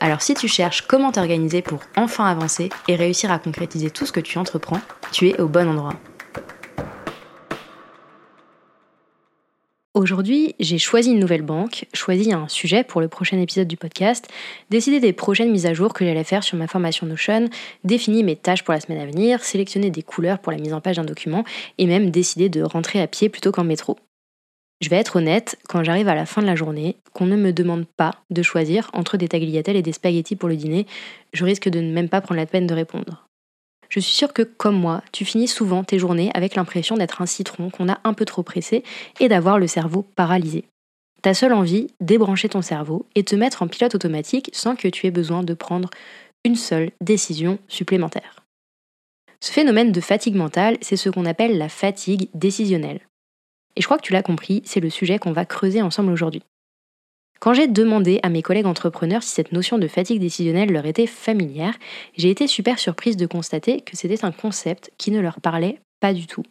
Alors si tu cherches comment t'organiser pour enfin avancer et réussir à concrétiser tout ce que tu entreprends, tu es au bon endroit. Aujourd'hui, j'ai choisi une nouvelle banque, choisi un sujet pour le prochain épisode du podcast, décidé des prochaines mises à jour que j'allais faire sur ma formation Notion, défini mes tâches pour la semaine à venir, sélectionné des couleurs pour la mise en page d'un document et même décidé de rentrer à pied plutôt qu'en métro. Je vais être honnête, quand j'arrive à la fin de la journée, qu'on ne me demande pas de choisir entre des tagliatelles et des spaghettis pour le dîner, je risque de ne même pas prendre la peine de répondre. Je suis sûre que, comme moi, tu finis souvent tes journées avec l'impression d'être un citron qu'on a un peu trop pressé et d'avoir le cerveau paralysé. Ta seule envie, débrancher ton cerveau et te mettre en pilote automatique sans que tu aies besoin de prendre une seule décision supplémentaire. Ce phénomène de fatigue mentale, c'est ce qu'on appelle la fatigue décisionnelle. Et je crois que tu l'as compris, c'est le sujet qu'on va creuser ensemble aujourd'hui. Quand j'ai demandé à mes collègues entrepreneurs si cette notion de fatigue décisionnelle leur était familière, j'ai été super surprise de constater que c'était un concept qui ne leur parlait pas du tout.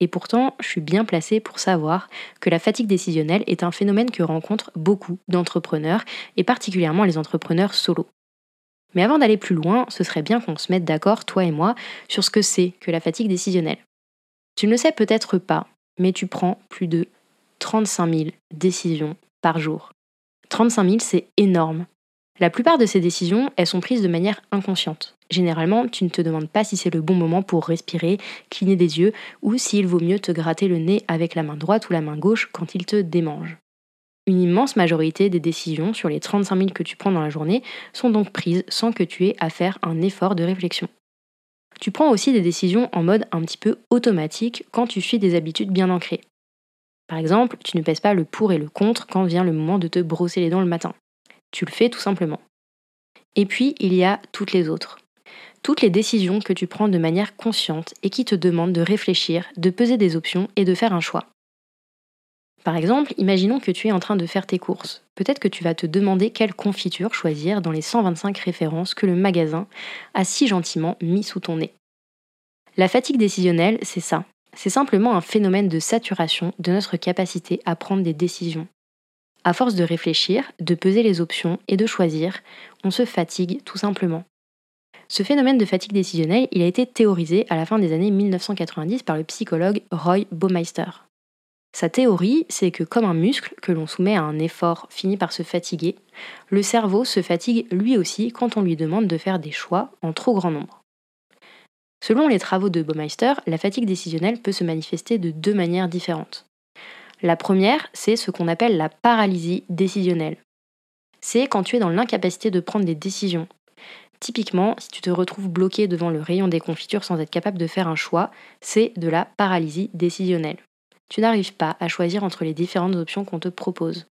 Et pourtant, je suis bien placée pour savoir que la fatigue décisionnelle est un phénomène que rencontrent beaucoup d'entrepreneurs, et particulièrement les entrepreneurs solo. Mais avant d'aller plus loin, ce serait bien qu'on se mette d'accord, toi et moi, sur ce que c'est que la fatigue décisionnelle. Tu ne le sais peut-être pas, mais tu prends plus de 35 000 décisions par jour. 35 000, c'est énorme. La plupart de ces décisions, elles sont prises de manière inconsciente. Généralement, tu ne te demandes pas si c'est le bon moment pour respirer, cligner des yeux, ou s'il vaut mieux te gratter le nez avec la main droite ou la main gauche quand il te démange. Une immense majorité des décisions sur les 35 000 que tu prends dans la journée sont donc prises sans que tu aies à faire un effort de réflexion. Tu prends aussi des décisions en mode un petit peu automatique quand tu suis des habitudes bien ancrées. Par exemple, tu ne pèses pas le pour et le contre quand vient le moment de te brosser les dents le matin. Tu le fais tout simplement. Et puis, il y a toutes les autres. Toutes les décisions que tu prends de manière consciente et qui te demandent de réfléchir, de peser des options et de faire un choix. Par exemple, imaginons que tu es en train de faire tes courses. Peut-être que tu vas te demander quelle confiture choisir dans les 125 références que le magasin a si gentiment mis sous ton nez. La fatigue décisionnelle, c'est ça. C'est simplement un phénomène de saturation de notre capacité à prendre des décisions. À force de réfléchir, de peser les options et de choisir, on se fatigue tout simplement. Ce phénomène de fatigue décisionnelle, il a été théorisé à la fin des années 1990 par le psychologue Roy Baumeister. Sa théorie, c'est que comme un muscle que l'on soumet à un effort finit par se fatiguer, le cerveau se fatigue lui aussi quand on lui demande de faire des choix en trop grand nombre. Selon les travaux de Baumeister, la fatigue décisionnelle peut se manifester de deux manières différentes. La première, c'est ce qu'on appelle la paralysie décisionnelle. C'est quand tu es dans l'incapacité de prendre des décisions. Typiquement, si tu te retrouves bloqué devant le rayon des confitures sans être capable de faire un choix, c'est de la paralysie décisionnelle tu n'arrives pas à choisir entre les différentes options qu'on te propose.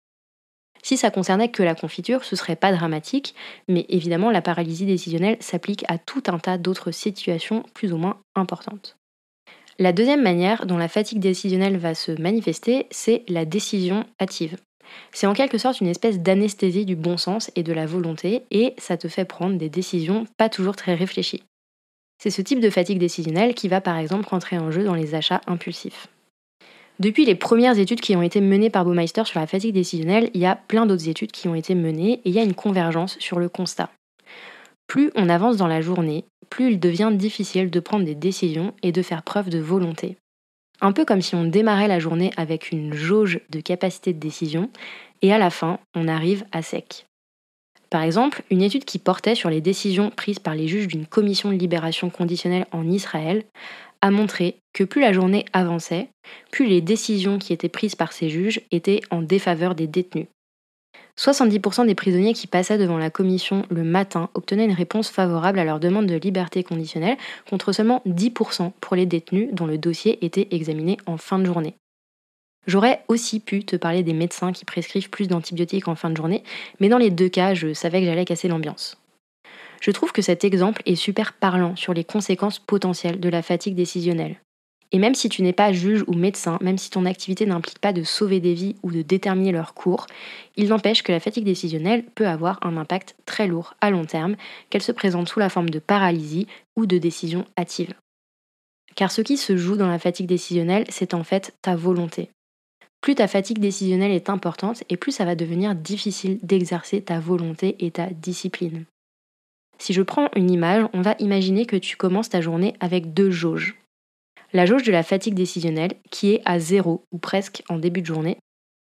Si ça concernait que la confiture, ce serait pas dramatique, mais évidemment la paralysie décisionnelle s'applique à tout un tas d'autres situations plus ou moins importantes. La deuxième manière dont la fatigue décisionnelle va se manifester, c'est la décision hâtive. C'est en quelque sorte une espèce d'anesthésie du bon sens et de la volonté, et ça te fait prendre des décisions pas toujours très réfléchies. C'est ce type de fatigue décisionnelle qui va par exemple rentrer en jeu dans les achats impulsifs. Depuis les premières études qui ont été menées par Baumeister sur la fatigue décisionnelle, il y a plein d'autres études qui ont été menées et il y a une convergence sur le constat. Plus on avance dans la journée, plus il devient difficile de prendre des décisions et de faire preuve de volonté. Un peu comme si on démarrait la journée avec une jauge de capacité de décision et à la fin, on arrive à sec. Par exemple, une étude qui portait sur les décisions prises par les juges d'une commission de libération conditionnelle en Israël a montré que plus la journée avançait, plus les décisions qui étaient prises par ces juges étaient en défaveur des détenus. 70% des prisonniers qui passaient devant la commission le matin obtenaient une réponse favorable à leur demande de liberté conditionnelle, contre seulement 10% pour les détenus dont le dossier était examiné en fin de journée. J'aurais aussi pu te parler des médecins qui prescrivent plus d'antibiotiques en fin de journée, mais dans les deux cas, je savais que j'allais casser l'ambiance. Je trouve que cet exemple est super parlant sur les conséquences potentielles de la fatigue décisionnelle. Et même si tu n'es pas juge ou médecin, même si ton activité n'implique pas de sauver des vies ou de déterminer leur cours, il n'empêche que la fatigue décisionnelle peut avoir un impact très lourd à long terme, qu'elle se présente sous la forme de paralysie ou de décision hâtive. Car ce qui se joue dans la fatigue décisionnelle, c'est en fait ta volonté. Plus ta fatigue décisionnelle est importante et plus ça va devenir difficile d'exercer ta volonté et ta discipline. Si je prends une image, on va imaginer que tu commences ta journée avec deux jauges. La jauge de la fatigue décisionnelle, qui est à zéro ou presque en début de journée,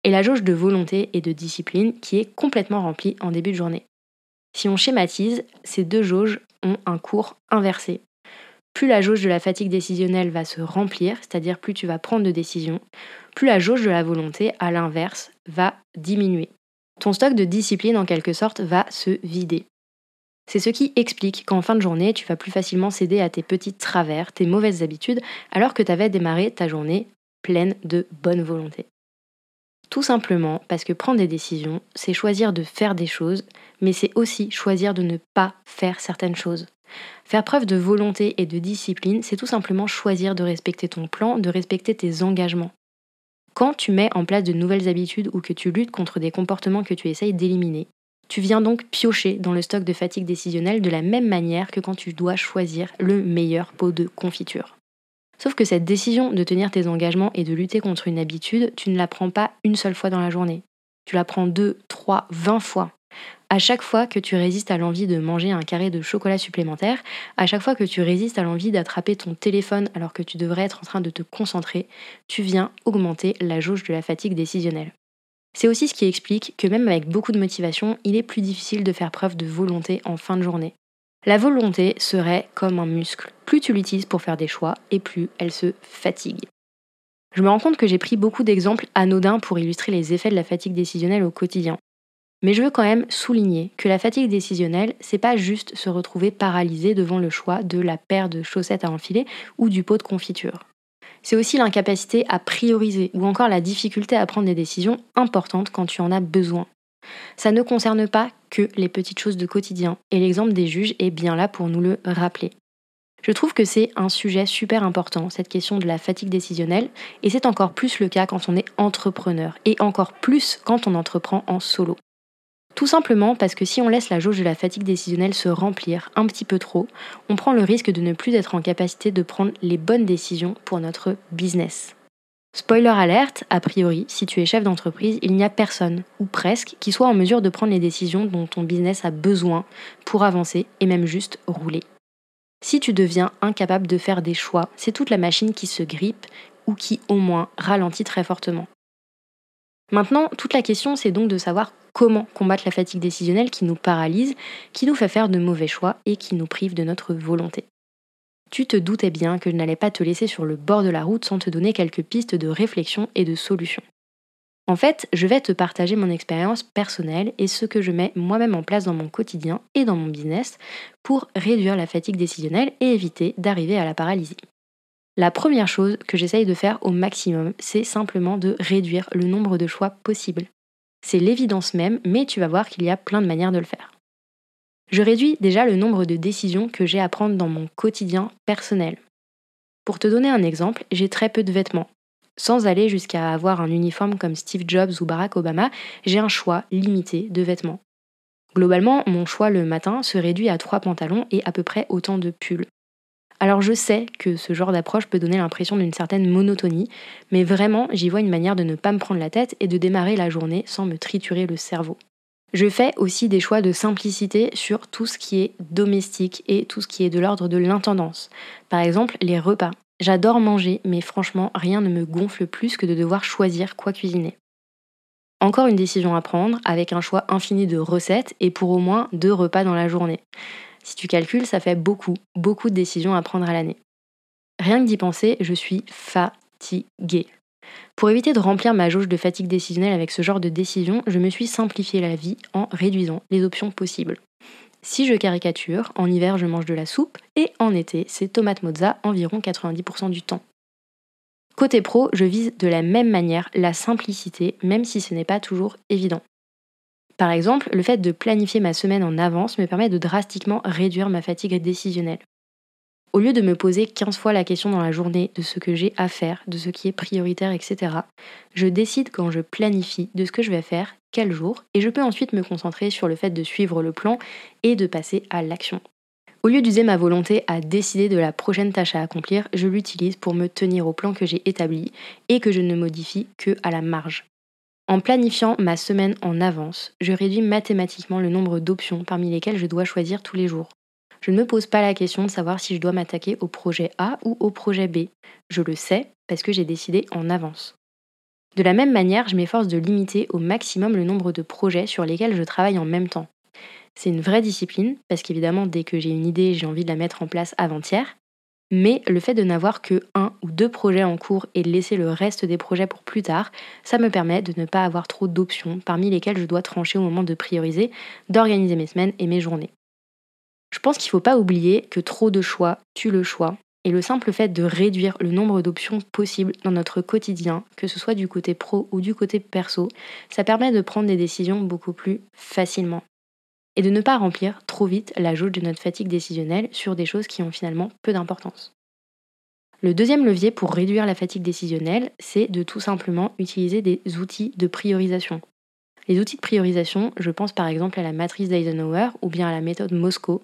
et la jauge de volonté et de discipline, qui est complètement remplie en début de journée. Si on schématise, ces deux jauges ont un cours inversé. Plus la jauge de la fatigue décisionnelle va se remplir, c'est-à-dire plus tu vas prendre de décisions, plus la jauge de la volonté, à l'inverse, va diminuer. Ton stock de discipline, en quelque sorte, va se vider. C'est ce qui explique qu'en fin de journée, tu vas plus facilement céder à tes petits travers, tes mauvaises habitudes, alors que tu avais démarré ta journée pleine de bonne volonté. Tout simplement parce que prendre des décisions, c'est choisir de faire des choses, mais c'est aussi choisir de ne pas faire certaines choses. Faire preuve de volonté et de discipline, c'est tout simplement choisir de respecter ton plan, de respecter tes engagements. Quand tu mets en place de nouvelles habitudes ou que tu luttes contre des comportements que tu essayes d'éliminer, tu viens donc piocher dans le stock de fatigue décisionnelle de la même manière que quand tu dois choisir le meilleur pot de confiture. Sauf que cette décision de tenir tes engagements et de lutter contre une habitude, tu ne la prends pas une seule fois dans la journée. Tu la prends deux, trois, vingt fois. À chaque fois que tu résistes à l'envie de manger un carré de chocolat supplémentaire, à chaque fois que tu résistes à l'envie d'attraper ton téléphone alors que tu devrais être en train de te concentrer, tu viens augmenter la jauge de la fatigue décisionnelle. C'est aussi ce qui explique que même avec beaucoup de motivation, il est plus difficile de faire preuve de volonté en fin de journée. La volonté serait comme un muscle. Plus tu l'utilises pour faire des choix, et plus elle se fatigue. Je me rends compte que j'ai pris beaucoup d'exemples anodins pour illustrer les effets de la fatigue décisionnelle au quotidien. Mais je veux quand même souligner que la fatigue décisionnelle, c'est pas juste se retrouver paralysé devant le choix de la paire de chaussettes à enfiler ou du pot de confiture c'est aussi l'incapacité à prioriser ou encore la difficulté à prendre des décisions importantes quand tu en as besoin. Ça ne concerne pas que les petites choses de quotidien et l'exemple des juges est bien là pour nous le rappeler. Je trouve que c'est un sujet super important, cette question de la fatigue décisionnelle, et c'est encore plus le cas quand on est entrepreneur, et encore plus quand on entreprend en solo. Tout simplement parce que si on laisse la jauge de la fatigue décisionnelle se remplir un petit peu trop, on prend le risque de ne plus être en capacité de prendre les bonnes décisions pour notre business. Spoiler alerte, a priori, si tu es chef d'entreprise, il n'y a personne, ou presque, qui soit en mesure de prendre les décisions dont ton business a besoin pour avancer et même juste rouler. Si tu deviens incapable de faire des choix, c'est toute la machine qui se grippe ou qui au moins ralentit très fortement. Maintenant, toute la question, c'est donc de savoir comment combattre la fatigue décisionnelle qui nous paralyse, qui nous fait faire de mauvais choix et qui nous prive de notre volonté. Tu te doutais bien que je n'allais pas te laisser sur le bord de la route sans te donner quelques pistes de réflexion et de solution. En fait, je vais te partager mon expérience personnelle et ce que je mets moi-même en place dans mon quotidien et dans mon business pour réduire la fatigue décisionnelle et éviter d'arriver à la paralysie. La première chose que j'essaye de faire au maximum, c'est simplement de réduire le nombre de choix possibles. C'est l'évidence même, mais tu vas voir qu'il y a plein de manières de le faire. Je réduis déjà le nombre de décisions que j'ai à prendre dans mon quotidien personnel. Pour te donner un exemple, j'ai très peu de vêtements. Sans aller jusqu'à avoir un uniforme comme Steve Jobs ou Barack Obama, j'ai un choix limité de vêtements. Globalement, mon choix le matin se réduit à trois pantalons et à peu près autant de pulls. Alors je sais que ce genre d'approche peut donner l'impression d'une certaine monotonie, mais vraiment j'y vois une manière de ne pas me prendre la tête et de démarrer la journée sans me triturer le cerveau. Je fais aussi des choix de simplicité sur tout ce qui est domestique et tout ce qui est de l'ordre de l'intendance. Par exemple, les repas. J'adore manger, mais franchement, rien ne me gonfle plus que de devoir choisir quoi cuisiner. Encore une décision à prendre avec un choix infini de recettes et pour au moins deux repas dans la journée. Si tu calcules, ça fait beaucoup, beaucoup de décisions à prendre à l'année. Rien que d'y penser, je suis fatiguée. Pour éviter de remplir ma jauge de fatigue décisionnelle avec ce genre de décision, je me suis simplifié la vie en réduisant les options possibles. Si je caricature, en hiver je mange de la soupe et en été c'est tomate mozza environ 90% du temps. Côté pro, je vise de la même manière la simplicité, même si ce n'est pas toujours évident. Par exemple, le fait de planifier ma semaine en avance me permet de drastiquement réduire ma fatigue décisionnelle. Au lieu de me poser 15 fois la question dans la journée de ce que j'ai à faire, de ce qui est prioritaire, etc., je décide quand je planifie de ce que je vais faire, quel jour, et je peux ensuite me concentrer sur le fait de suivre le plan et de passer à l'action. Au lieu d'user ma volonté à décider de la prochaine tâche à accomplir, je l'utilise pour me tenir au plan que j'ai établi et que je ne modifie que à la marge. En planifiant ma semaine en avance, je réduis mathématiquement le nombre d'options parmi lesquelles je dois choisir tous les jours. Je ne me pose pas la question de savoir si je dois m'attaquer au projet A ou au projet B. Je le sais parce que j'ai décidé en avance. De la même manière, je m'efforce de limiter au maximum le nombre de projets sur lesquels je travaille en même temps. C'est une vraie discipline, parce qu'évidemment, dès que j'ai une idée, j'ai envie de la mettre en place avant-hier. Mais le fait de n'avoir que un ou deux projets en cours et de laisser le reste des projets pour plus tard, ça me permet de ne pas avoir trop d'options parmi lesquelles je dois trancher au moment de prioriser, d'organiser mes semaines et mes journées. Je pense qu'il ne faut pas oublier que trop de choix tue le choix. Et le simple fait de réduire le nombre d'options possibles dans notre quotidien, que ce soit du côté pro ou du côté perso, ça permet de prendre des décisions beaucoup plus facilement. Et de ne pas remplir trop vite la jauge de notre fatigue décisionnelle sur des choses qui ont finalement peu d'importance. Le deuxième levier pour réduire la fatigue décisionnelle, c'est de tout simplement utiliser des outils de priorisation. Les outils de priorisation, je pense par exemple à la matrice d'Eisenhower ou bien à la méthode Moscow,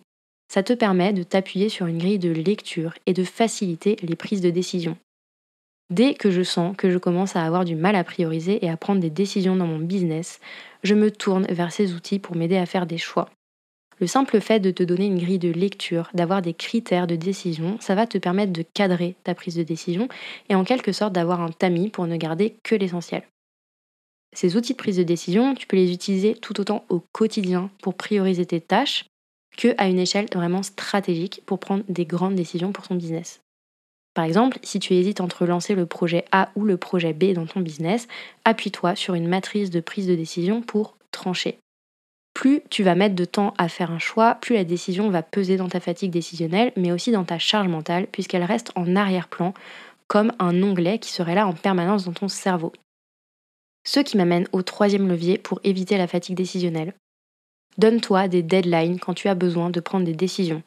ça te permet de t'appuyer sur une grille de lecture et de faciliter les prises de décision. Dès que je sens que je commence à avoir du mal à prioriser et à prendre des décisions dans mon business, je me tourne vers ces outils pour m'aider à faire des choix. Le simple fait de te donner une grille de lecture, d'avoir des critères de décision, ça va te permettre de cadrer ta prise de décision et en quelque sorte d'avoir un tamis pour ne garder que l'essentiel. Ces outils de prise de décision, tu peux les utiliser tout autant au quotidien pour prioriser tes tâches, qu'à une échelle vraiment stratégique pour prendre des grandes décisions pour son business. Par exemple, si tu hésites entre lancer le projet A ou le projet B dans ton business, appuie-toi sur une matrice de prise de décision pour trancher. Plus tu vas mettre de temps à faire un choix, plus la décision va peser dans ta fatigue décisionnelle, mais aussi dans ta charge mentale, puisqu'elle reste en arrière-plan, comme un onglet qui serait là en permanence dans ton cerveau. Ce qui m'amène au troisième levier pour éviter la fatigue décisionnelle. Donne-toi des deadlines quand tu as besoin de prendre des décisions.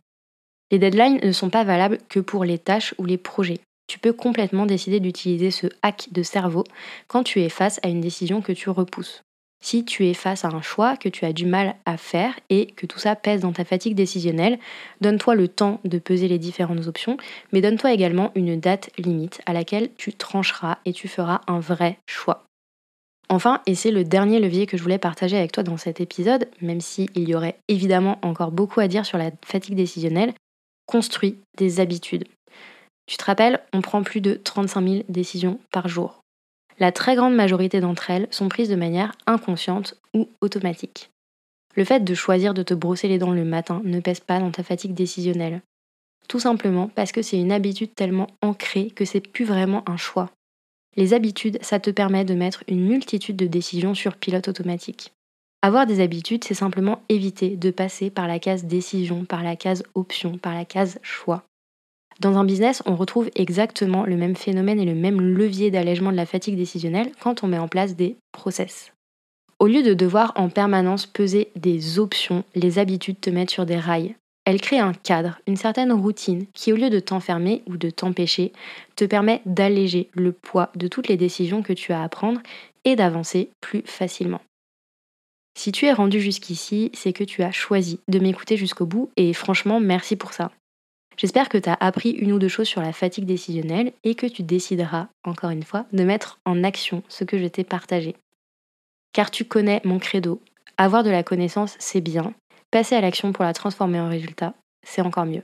Les deadlines ne sont pas valables que pour les tâches ou les projets. Tu peux complètement décider d'utiliser ce hack de cerveau quand tu es face à une décision que tu repousses. Si tu es face à un choix que tu as du mal à faire et que tout ça pèse dans ta fatigue décisionnelle, donne-toi le temps de peser les différentes options, mais donne-toi également une date limite à laquelle tu trancheras et tu feras un vrai choix. Enfin, et c'est le dernier levier que je voulais partager avec toi dans cet épisode, même s'il y aurait évidemment encore beaucoup à dire sur la fatigue décisionnelle, construis des habitudes. Tu te rappelles, on prend plus de 35 000 décisions par jour. La très grande majorité d'entre elles sont prises de manière inconsciente ou automatique. Le fait de choisir de te brosser les dents le matin ne pèse pas dans ta fatigue décisionnelle. Tout simplement parce que c'est une habitude tellement ancrée que c'est plus vraiment un choix. Les habitudes, ça te permet de mettre une multitude de décisions sur pilote automatique. Avoir des habitudes, c'est simplement éviter de passer par la case décision, par la case option, par la case choix. Dans un business, on retrouve exactement le même phénomène et le même levier d'allègement de la fatigue décisionnelle quand on met en place des process. Au lieu de devoir en permanence peser des options, les habitudes te mettent sur des rails. Elle crée un cadre, une certaine routine qui, au lieu de t'enfermer ou de t'empêcher, te permet d'alléger le poids de toutes les décisions que tu as à prendre et d'avancer plus facilement. Si tu es rendu jusqu'ici, c'est que tu as choisi de m'écouter jusqu'au bout et franchement, merci pour ça. J'espère que tu as appris une ou deux choses sur la fatigue décisionnelle et que tu décideras, encore une fois, de mettre en action ce que je t'ai partagé. Car tu connais mon credo. Avoir de la connaissance, c'est bien, Passer à l'action pour la transformer en résultat, c'est encore mieux.